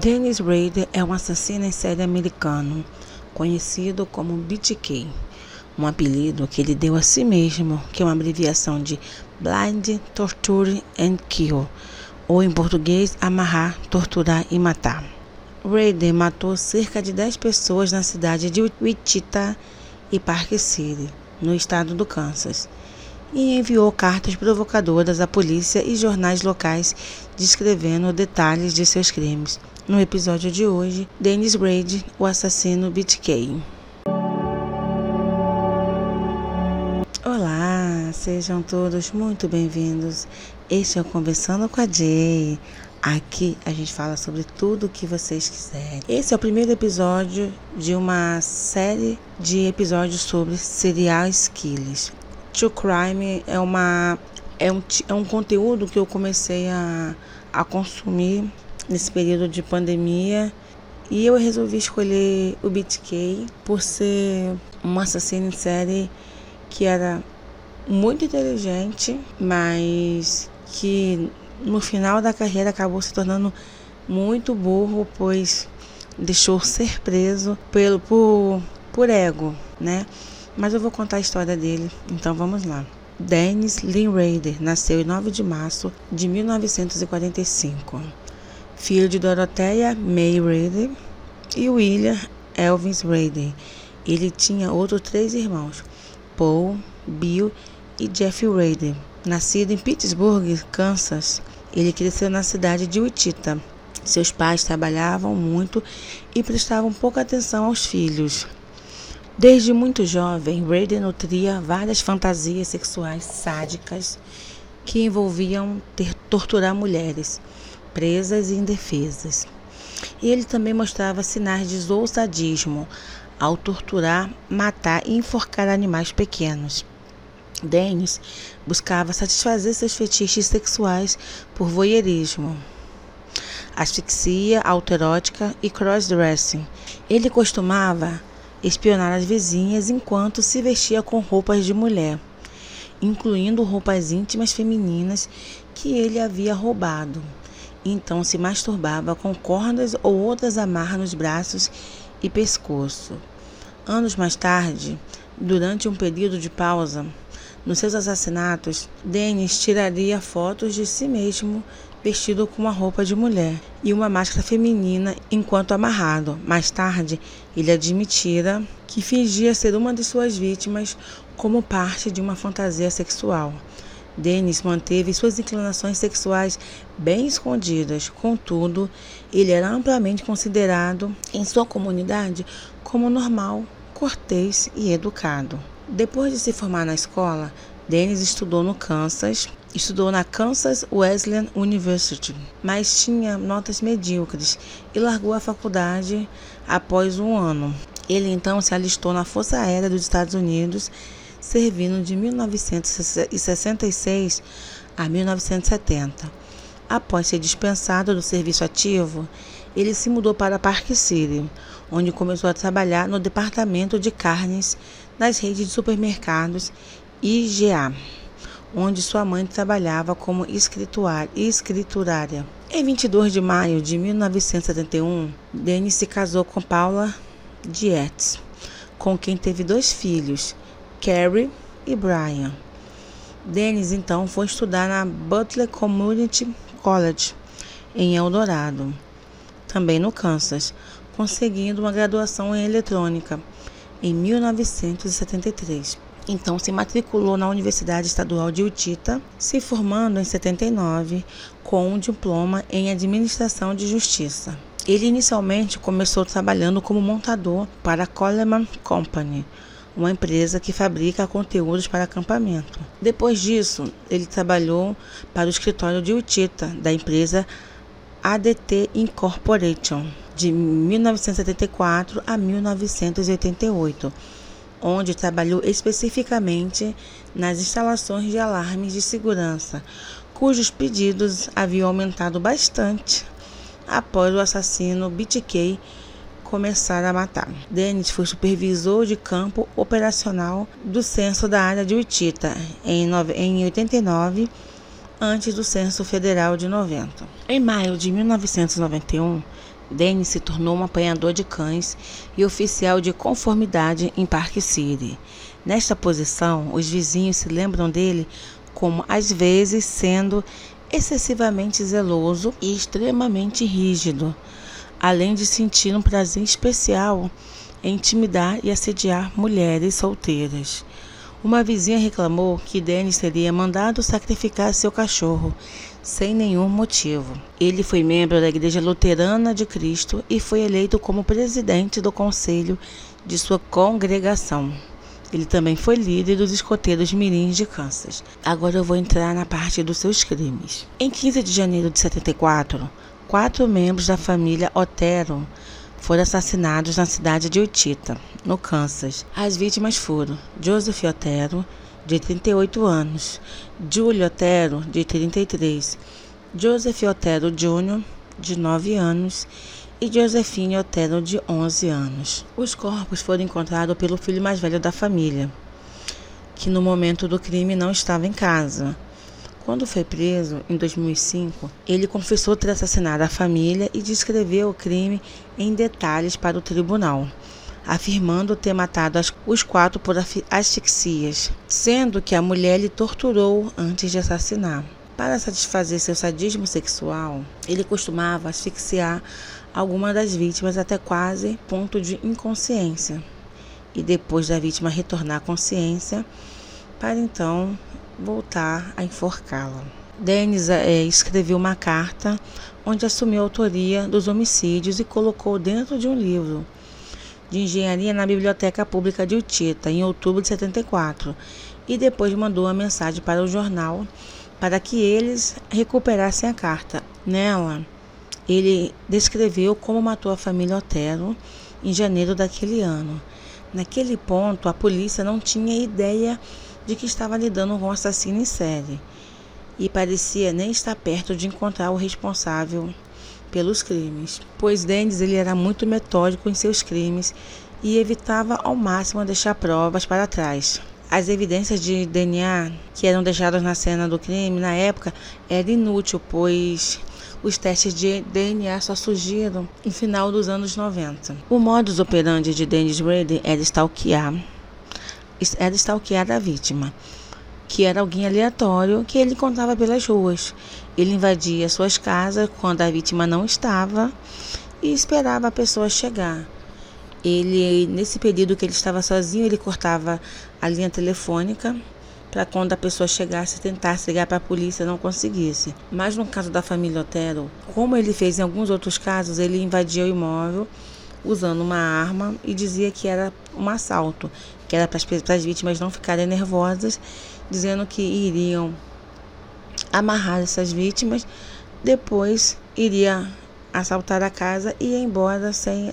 Dennis Rader é um assassino em série americano, conhecido como BTK, um apelido que ele deu a si mesmo, que é uma abreviação de Blind, Torture and Kill, ou em português, amarrar, torturar e matar. Rader matou cerca de 10 pessoas na cidade de Wichita e Park City, no estado do Kansas e enviou cartas provocadoras à polícia e jornais locais descrevendo detalhes de seus crimes. No episódio de hoje, Dennis Braid, o assassino BTK. Olá, sejam todos muito bem-vindos. Este é o Conversando com a Jay. Aqui a gente fala sobre tudo o que vocês quiserem. Esse é o primeiro episódio de uma série de episódios sobre serial killers. True Crime é, uma, é, um, é um conteúdo que eu comecei a, a consumir nesse período de pandemia e eu resolvi escolher o BTK por ser um assassino em série que era muito inteligente, mas que no final da carreira acabou se tornando muito burro, pois deixou ser preso pelo por, por ego, né? mas eu vou contar a história dele, então vamos lá. Dennis Lynn Rader nasceu em 9 de março de 1945, filho de Dorothea May Rader e William Elvis Rader. Ele tinha outros três irmãos, Paul, Bill e Jeff Rader. Nascido em Pittsburgh, Kansas, ele cresceu na cidade de Wichita. Seus pais trabalhavam muito e prestavam pouca atenção aos filhos. Desde muito jovem, Raiden nutria várias fantasias sexuais sádicas que envolviam ter, torturar mulheres, presas e indefesas. E ele também mostrava sinais de ousadismo ao torturar, matar e enforcar animais pequenos. Dennis buscava satisfazer seus fetiches sexuais por voyeurismo, asfixia autoerótica e crossdressing. Ele costumava espionar as vizinhas enquanto se vestia com roupas de mulher, incluindo roupas íntimas femininas que ele havia roubado. Então se masturbava com cordas ou outras amarras nos braços e pescoço. Anos mais tarde, durante um período de pausa, nos seus assassinatos, Dennis tiraria fotos de si mesmo vestido com uma roupa de mulher e uma máscara feminina enquanto amarrado. Mais tarde, ele admitira que fingia ser uma de suas vítimas como parte de uma fantasia sexual. Dennis manteve suas inclinações sexuais bem escondidas, contudo, ele era amplamente considerado em sua comunidade como normal, cortês e educado. Depois de se formar na escola, Dennis estudou no Kansas Estudou na Kansas Wesleyan University, mas tinha notas medíocres e largou a faculdade após um ano. Ele então se alistou na Força Aérea dos Estados Unidos, servindo de 1966 a 1970. Após ser dispensado do serviço ativo, ele se mudou para Park City, onde começou a trabalhar no departamento de carnes das redes de supermercados IGA onde sua mãe trabalhava como escriturária. Em 22 de maio de 1971, Dennis se casou com Paula Dietz, com quem teve dois filhos, Carrie e Brian. Dennis então foi estudar na Butler Community College, em Eldorado, também no Kansas, conseguindo uma graduação em eletrônica em 1973. Então se matriculou na Universidade Estadual de Utita, se formando em 79 com um diploma em Administração de Justiça. Ele inicialmente começou trabalhando como montador para a Coleman Company, uma empresa que fabrica conteúdos para acampamento. Depois disso, ele trabalhou para o escritório de Utita da empresa ADT Incorporation de 1974 a 1988 onde trabalhou especificamente nas instalações de alarmes de segurança, cujos pedidos haviam aumentado bastante após o assassino BTK começar a matar. Dennis foi supervisor de campo operacional do censo da área de Wichita em 89, antes do censo federal de 90. Em maio de 1991, Dennis se tornou um apanhador de cães e oficial de conformidade em Park City. Nesta posição, os vizinhos se lembram dele como às vezes sendo excessivamente zeloso e extremamente rígido, além de sentir um prazer especial em intimidar e assediar mulheres solteiras. Uma vizinha reclamou que Dennis teria mandado sacrificar seu cachorro sem nenhum motivo. Ele foi membro da Igreja Luterana de Cristo e foi eleito como presidente do conselho de sua congregação. Ele também foi líder dos escoteiros mirins de Kansas. Agora eu vou entrar na parte dos seus crimes. Em 15 de janeiro de 74, quatro membros da família Otero foram assassinados na cidade de Utita, no Kansas. As vítimas foram Joseph Otero, de 38 anos, Júlio Otero, de 33, Joseph Otero Jr., de 9 anos, e Josefine Otero, de 11 anos. Os corpos foram encontrados pelo filho mais velho da família, que no momento do crime não estava em casa. Quando foi preso, em 2005, ele confessou ter assassinado a família e descreveu o crime em detalhes para o tribunal, afirmando ter matado os quatro por asfixias, sendo que a mulher lhe torturou antes de assassinar. Para satisfazer seu sadismo sexual, ele costumava asfixiar alguma das vítimas até quase ponto de inconsciência, e depois da vítima retornar à consciência, para então voltar a enforcá-la. Denis é, escreveu uma carta onde assumiu a autoria dos homicídios e colocou dentro de um livro de engenharia na Biblioteca Pública de Utita, em outubro de 74, e depois mandou uma mensagem para o jornal para que eles recuperassem a carta. Nela, ele descreveu como matou a família Otero em janeiro daquele ano. Naquele ponto, a polícia não tinha ideia de que estava lidando com um assassino em série e parecia nem estar perto de encontrar o responsável pelos crimes, pois Dennis ele era muito metódico em seus crimes e evitava ao máximo deixar provas para trás. As evidências de DNA que eram deixadas na cena do crime na época eram inúteis, pois os testes de DNA só surgiram no final dos anos 90. O modus operandi de Dennis Brady era stalkear, era stalkear a vítima, que era alguém aleatório que ele encontrava pelas ruas. Ele invadia suas casas quando a vítima não estava e esperava a pessoa chegar. Ele, nesse período que ele estava sozinho, ele cortava a linha telefônica para quando a pessoa chegasse tentasse ligar para a polícia não conseguisse. Mas no caso da família Otero, como ele fez em alguns outros casos, ele invadia o imóvel usando uma arma e dizia que era um assalto, que era para as vítimas não ficarem nervosas, dizendo que iriam amarrar essas vítimas, depois iria assaltar a casa e ir embora sem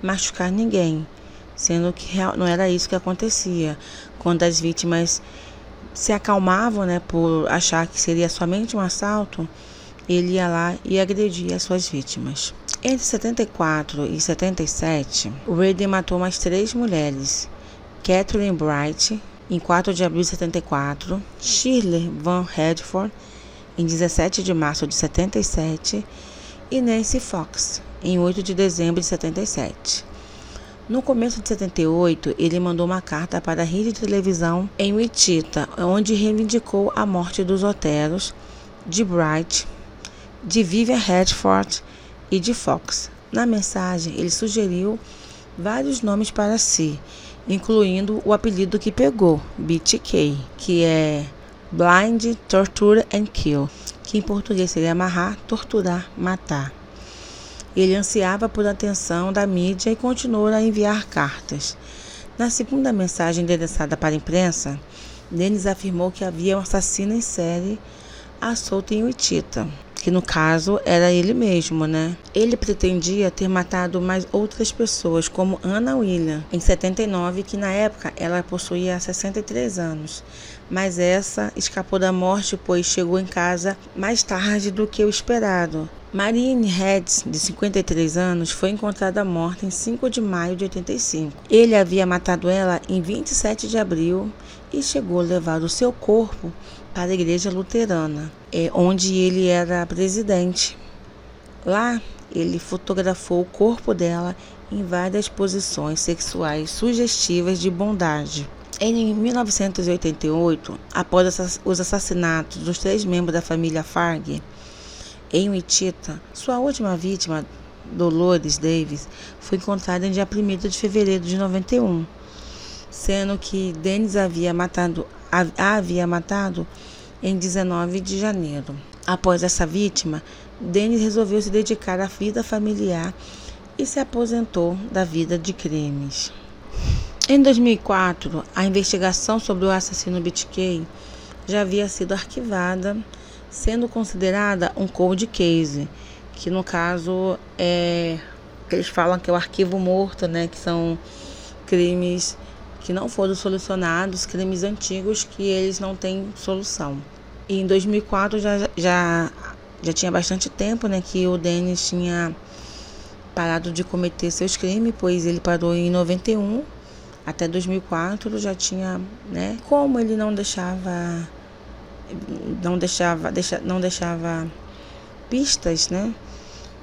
machucar ninguém, sendo que não era isso que acontecia. Quando as vítimas se acalmavam, né, por achar que seria somente um assalto, ele ia lá e agredia as suas vítimas. Entre 74 e 77, o Brady matou mais três mulheres: Catherine Bright, em 4 de abril de 74, Shirley Van Redford, em 17 de março de 77, e Nancy Fox, em 8 de dezembro de 77. No começo de 78, ele mandou uma carta para a rede de televisão em Wichita, onde reivindicou a morte dos Oteros, de Bright, de Vivian Redford e de Fox. Na mensagem, ele sugeriu vários nomes para si, incluindo o apelido que pegou, BTK, que é Blind, Torture and Kill, que em português seria amarrar, torturar, matar. Ele ansiava por atenção da mídia e continuou a enviar cartas. Na segunda mensagem endereçada para a imprensa, Denis afirmou que havia um assassino em série à solta em Wichita, que no caso era ele mesmo, né? Ele pretendia ter matado mais outras pessoas, como Anna William, em 79, que na época ela possuía 63 anos. Mas essa escapou da morte, pois chegou em casa mais tarde do que o esperado. Marine Heads, de 53 anos, foi encontrada morta em 5 de maio de 85. Ele havia matado ela em 27 de abril e chegou a levar o seu corpo para a igreja luterana, é, onde ele era presidente. Lá ele fotografou o corpo dela em várias posições sexuais sugestivas de bondade. Em 1988, após os assassinatos dos três membros da família Farg em Wichita, sua última vítima, Dolores Davis, foi encontrada em dia 1 de fevereiro de 91, sendo que Dennis havia matado, a havia matado em 19 de janeiro. Após essa vítima, Dennis resolveu se dedicar à vida familiar e se aposentou da vida de crimes. Em 2004, a investigação sobre o assassino BTK já havia sido arquivada, sendo considerada um cold case, que no caso é eles falam que é o arquivo morto, né, que são crimes que não foram solucionados, crimes antigos que eles não têm solução. E em 2004 já, já, já tinha bastante tempo, né, que o Dennis tinha parado de cometer seus crimes, pois ele parou em 91 até 2004 já tinha, né? Como ele não deixava não deixava, deixa, não deixava pistas, né?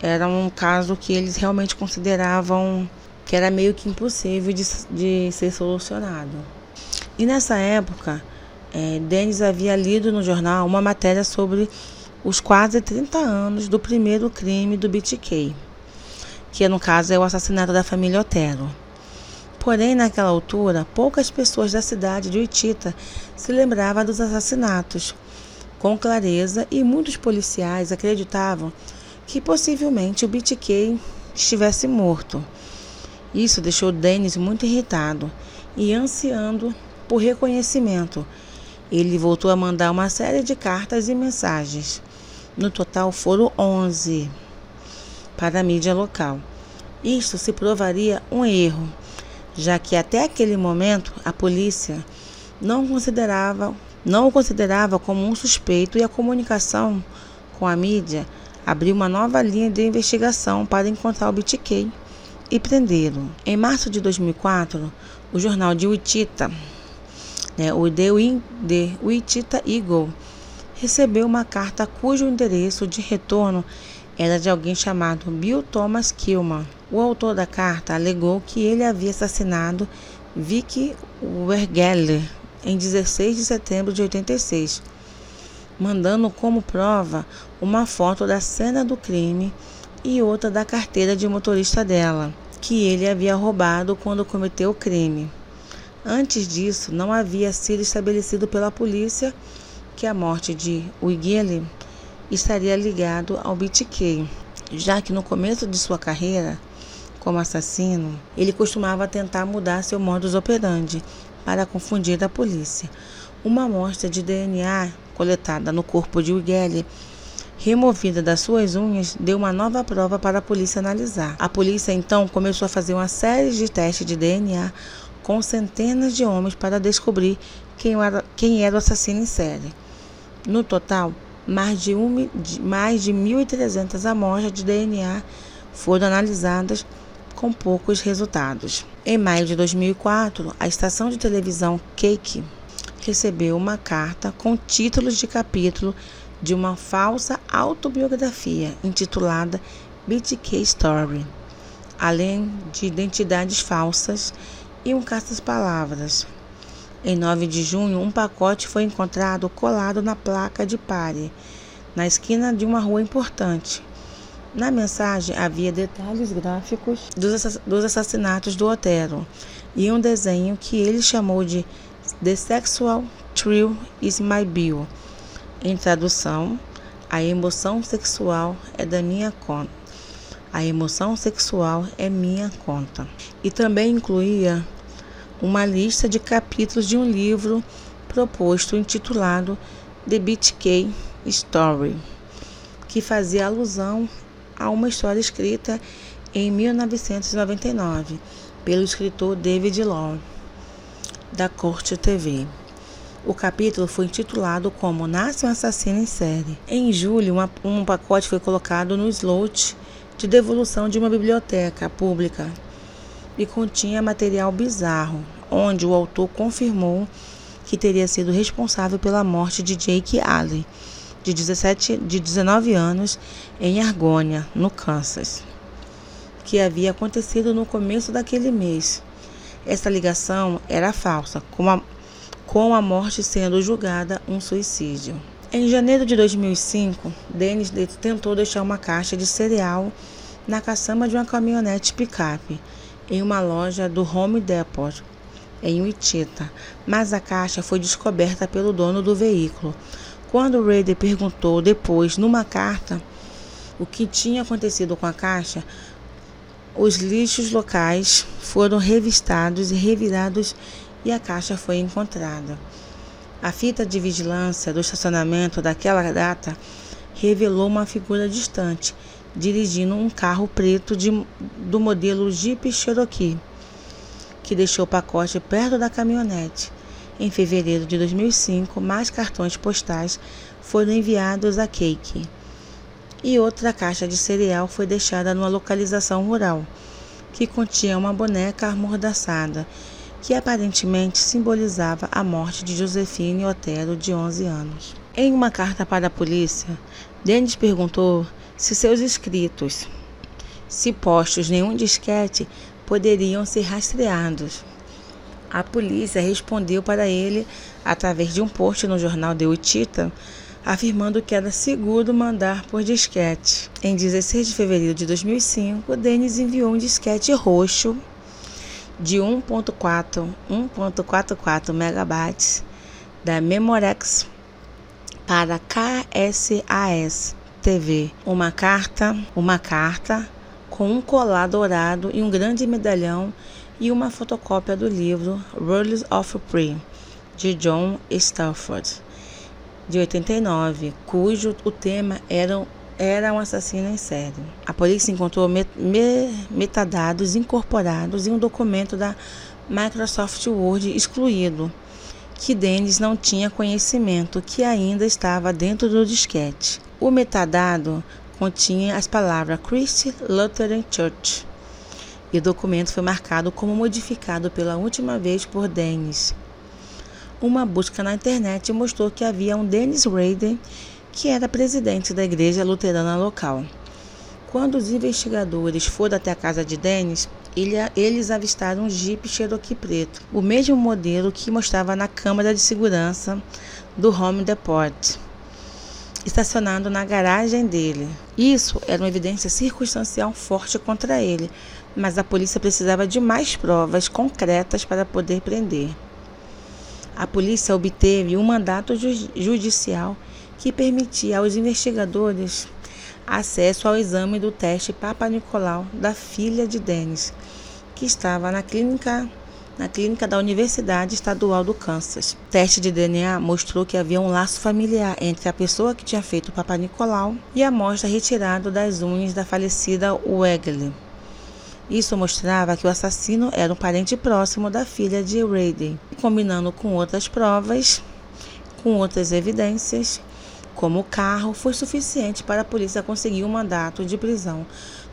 Era um caso que eles realmente consideravam que era meio que impossível de, de ser solucionado. E nessa época, é, Denis havia lido no jornal uma matéria sobre os quase 30 anos do primeiro crime do BTK, que no caso é o assassinato da família Otero. Porém, naquela altura, poucas pessoas da cidade de Uitita se lembravam dos assassinatos com clareza e muitos policiais acreditavam que possivelmente o BTK estivesse morto. Isso deixou Dennis muito irritado e ansiando por reconhecimento. Ele voltou a mandar uma série de cartas e mensagens. No total foram 11 para a mídia local. Isto se provaria um erro, já que até aquele momento a polícia não considerava não o considerava como um suspeito e a comunicação com a mídia abriu uma nova linha de investigação para encontrar o BTK e prendê-lo. Em março de 2004, o jornal de Wichita, né, o The, Wichita Eagle, recebeu uma carta cujo endereço de retorno era de alguém chamado Bill Thomas Kilman. O autor da carta alegou que ele havia assassinado Vicky Wergeller em 16 de setembro de 86, mandando como prova uma foto da cena do crime e outra da carteira de motorista dela, que ele havia roubado quando cometeu o crime. Antes disso, não havia sido estabelecido pela polícia que a morte de Wigele estaria ligado ao BTK, já que no começo de sua carreira como assassino, ele costumava tentar mudar seu modus operandi para confundir a polícia. Uma amostra de DNA coletada no corpo de Wigeli removida das suas unhas, deu uma nova prova para a polícia analisar. A polícia então começou a fazer uma série de testes de DNA com centenas de homens para descobrir quem era, quem era o assassino em série. No total, mais de, um, mais de 1.300 amostras de DNA foram analisadas com poucos resultados. Em maio de 2004, a estação de televisão Cake recebeu uma carta com títulos de capítulo de uma falsa autobiografia intitulada BTK Story, além de identidades falsas e um caça-palavras. Em 9 de junho, um pacote foi encontrado colado na placa de pare, na esquina de uma rua importante. Na mensagem havia detalhes gráficos dos assassinatos do Otero e um desenho que ele chamou de The Sexual Thrill is My Bill. Em tradução, a emoção sexual é da minha conta. A emoção sexual é minha conta. E também incluía uma lista de capítulos de um livro proposto intitulado The BTK Story, que fazia alusão a uma história escrita em 1999 pelo escritor David Law, da Corte TV. O capítulo foi intitulado como Nasce um Assassino em Série. Em julho, uma, um pacote foi colocado no slot de devolução de uma biblioteca pública e continha material bizarro, onde o autor confirmou que teria sido responsável pela morte de Jake Allen, de 17 de 19 anos em Argônia, no Kansas, que havia acontecido no começo daquele mês. Essa ligação era falsa, com a, com a morte sendo julgada um suicídio. Em janeiro de 2005, Dennis tentou deixar uma caixa de cereal na caçamba de uma caminhonete picape em uma loja do Home Depot, em Wichita, mas a caixa foi descoberta pelo dono do veículo. Quando Raider perguntou depois, numa carta, o que tinha acontecido com a caixa, os lixos locais foram revistados e revirados e a caixa foi encontrada. A fita de vigilância do estacionamento daquela data revelou uma figura distante, dirigindo um carro preto de, do modelo Jeep Cherokee, que deixou o pacote perto da caminhonete. Em fevereiro de 2005, mais cartões postais foram enviados a Cake e outra caixa de cereal foi deixada numa localização rural, que continha uma boneca amordaçada que aparentemente simbolizava a morte de Josefine Otero, de 11 anos. Em uma carta para a polícia, Dennis perguntou se seus escritos, se postos nenhum disquete, poderiam ser rastreados. A polícia respondeu para ele através de um post no jornal The Utita, afirmando que era seguro mandar por disquete. Em 16 de fevereiro de 2005, Dennis enviou um disquete roxo de 1.4 1.44 megabytes da Memorex para KSAS Uma carta, uma carta com um colar dourado e um grande medalhão e uma fotocópia do livro Rules of Pre de John Stafford de 89, cujo o tema era era um assassino em série. A polícia encontrou met metadados incorporados em um documento da Microsoft Word excluído, que Dennis não tinha conhecimento, que ainda estava dentro do disquete. O metadado continha as palavras Christ Lutheran Church e o documento foi marcado como modificado pela última vez por Dennis. Uma busca na internet mostrou que havia um Dennis Rader que era presidente da igreja luterana local. Quando os investigadores foram até a casa de Dennis, ele, eles avistaram um Jeep Cherokee preto, o mesmo modelo que mostrava na câmara de segurança do Home Depot, estacionado na garagem dele. Isso era uma evidência circunstancial forte contra ele, mas a polícia precisava de mais provas concretas para poder prender. A polícia obteve um mandato judicial que permitia aos investigadores acesso ao exame do teste Papa Nicolau da filha de Dennis, que estava na clínica na clínica da Universidade Estadual do Kansas. O teste de DNA mostrou que havia um laço familiar entre a pessoa que tinha feito o Papa Nicolau e a amostra retirada das unhas da falecida Wegley. Isso mostrava que o assassino era um parente próximo da filha de Rady. Combinando com outras provas, com outras evidências, como o carro, foi suficiente para a polícia conseguir um mandato de prisão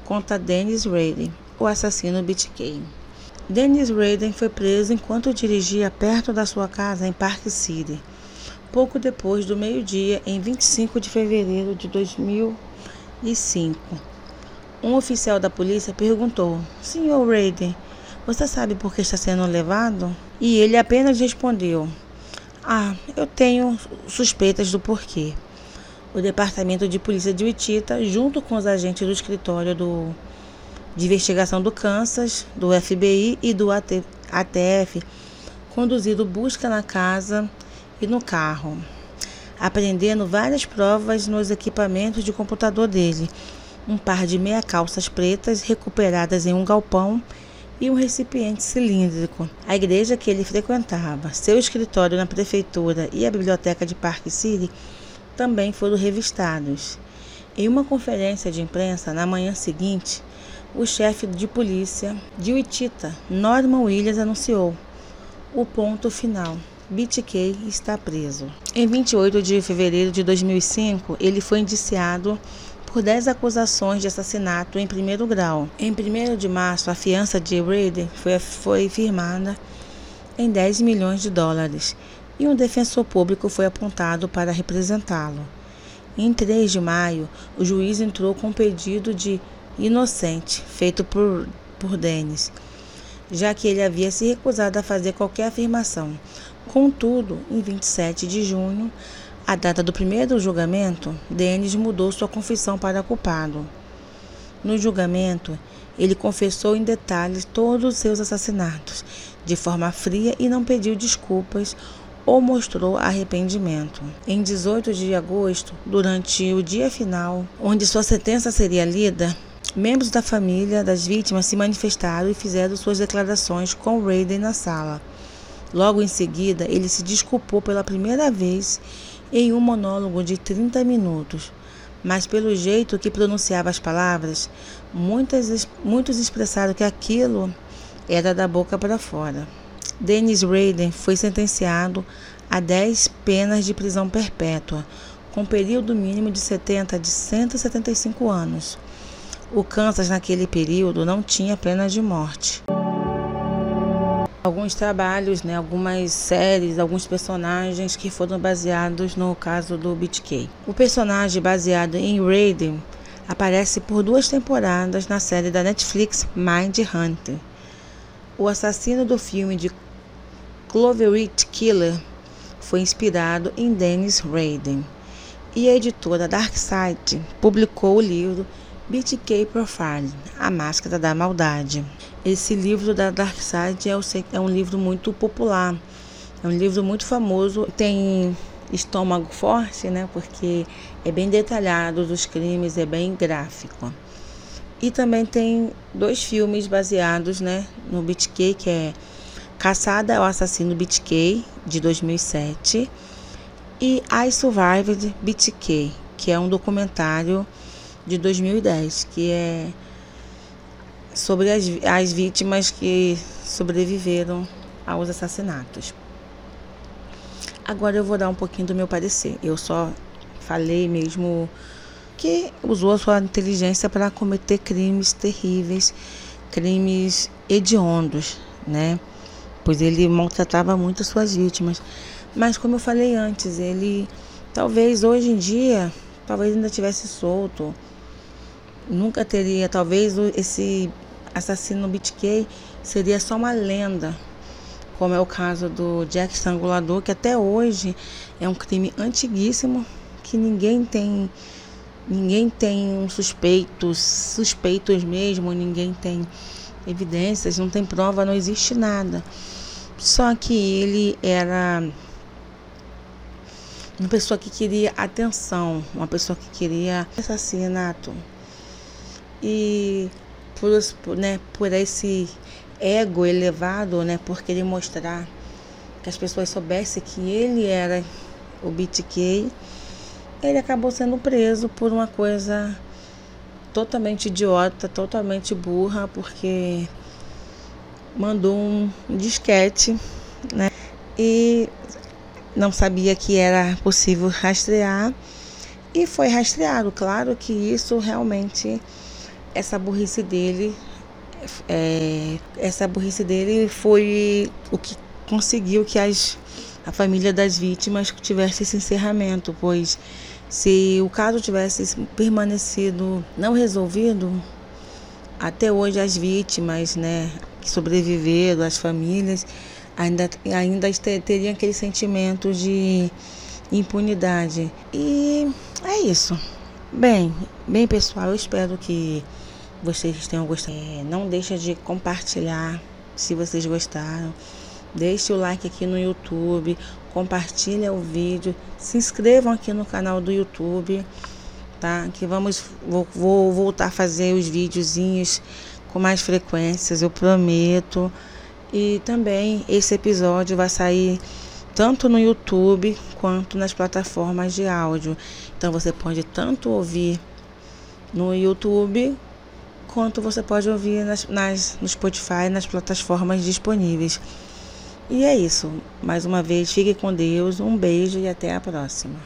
contra Dennis Raden, o assassino BTK. Dennis Raden foi preso enquanto dirigia perto da sua casa em Park City, pouco depois do meio-dia, em 25 de fevereiro de 2005. Um oficial da polícia perguntou: Senhor Raden, você sabe por que está sendo levado? E ele apenas respondeu: Ah, eu tenho suspeitas do porquê o Departamento de Polícia de Wichita, junto com os agentes do escritório do, de investigação do Kansas, do FBI e do AT, ATF, conduzido busca na casa e no carro, apreendendo várias provas nos equipamentos de computador dele, um par de meia calças pretas recuperadas em um galpão e um recipiente cilíndrico. A igreja que ele frequentava, seu escritório na prefeitura e a biblioteca de Park City também foram revistados. Em uma conferência de imprensa na manhã seguinte, o chefe de polícia de Wichita, Norman Williams, anunciou o ponto final. BTK está preso. Em 28 de fevereiro de 2005, ele foi indiciado por 10 acusações de assassinato em primeiro grau. Em 1 de março, a fiança de Rader foi, foi firmada em 10 milhões de dólares e um defensor público foi apontado para representá-lo. Em 3 de maio, o juiz entrou com um pedido de inocente feito por, por Denis, já que ele havia se recusado a fazer qualquer afirmação. Contudo, em 27 de junho, a data do primeiro julgamento, Denis mudou sua confissão para culpado. No julgamento, ele confessou em detalhes todos os seus assassinatos, de forma fria e não pediu desculpas ou mostrou arrependimento. Em 18 de agosto, durante o dia final, onde sua sentença seria lida, membros da família das vítimas se manifestaram e fizeram suas declarações com Raiden na sala. Logo em seguida, ele se desculpou pela primeira vez em um monólogo de 30 minutos, mas pelo jeito que pronunciava as palavras, muitas, muitos expressaram que aquilo era da boca para fora. Dennis Raiden foi sentenciado a 10 penas de prisão perpétua, com período mínimo de 70 de 175 anos. O Kansas, naquele período, não tinha pena de morte. Alguns trabalhos, né, algumas séries, alguns personagens que foram baseados no caso do BTK. O personagem baseado em Raiden aparece por duas temporadas na série da Netflix Mind Hunter. O assassino do filme de Cloverfield Killer foi inspirado em Dennis Raiden. E a editora Darkside publicou o livro BTK Profile, A Máscara da Maldade. Esse livro da Darkside é, é um livro muito popular, é um livro muito famoso, tem estômago forte, né? Porque é bem detalhado os crimes, é bem gráfico. E também tem dois filmes baseados, né, no BTK, que é Caçada ao Assassino BTK, de 2007, e I Survived BTK, que é um documentário de 2010, que é sobre as, as vítimas que sobreviveram aos assassinatos. Agora eu vou dar um pouquinho do meu parecer. Eu só falei mesmo que usou a sua inteligência para cometer crimes terríveis, crimes hediondos, né? pois ele maltratava muito as suas vítimas. Mas como eu falei antes, ele talvez hoje em dia, talvez ainda tivesse solto, nunca teria, talvez esse assassino BTK seria só uma lenda, como é o caso do Jack Estrangulador, que até hoje é um crime antiguíssimo, que ninguém tem ninguém tem um suspeitos, suspeitos mesmo, ninguém tem evidências, não tem prova, não existe nada. Só que ele era uma pessoa que queria atenção, uma pessoa que queria assassinato. E por, né, por esse ego elevado, né, por querer mostrar que as pessoas soubessem que ele era o BTK, ele acabou sendo preso por uma coisa totalmente idiota, totalmente burra, porque mandou um disquete, né? E não sabia que era possível rastrear e foi rastreado. Claro que isso realmente, essa burrice dele, é, essa burrice dele foi o que conseguiu que as, a família das vítimas tivesse esse encerramento, pois se o caso tivesse permanecido não resolvido, até hoje as vítimas, né, que sobreviveram, as famílias, ainda, ainda teriam aquele sentimento de impunidade. E é isso. Bem, bem pessoal, eu espero que vocês tenham gostado. É, não deixa de compartilhar se vocês gostaram. Deixe o like aqui no YouTube, compartilhe o vídeo, se inscrevam aqui no canal do YouTube, tá? Que vamos vou, vou voltar a fazer os videozinhos com mais frequências, eu prometo. E também esse episódio vai sair tanto no YouTube quanto nas plataformas de áudio. Então você pode tanto ouvir no YouTube quanto você pode ouvir nas, nas, no Spotify, nas plataformas disponíveis. E é isso. Mais uma vez, fique com Deus, um beijo e até a próxima.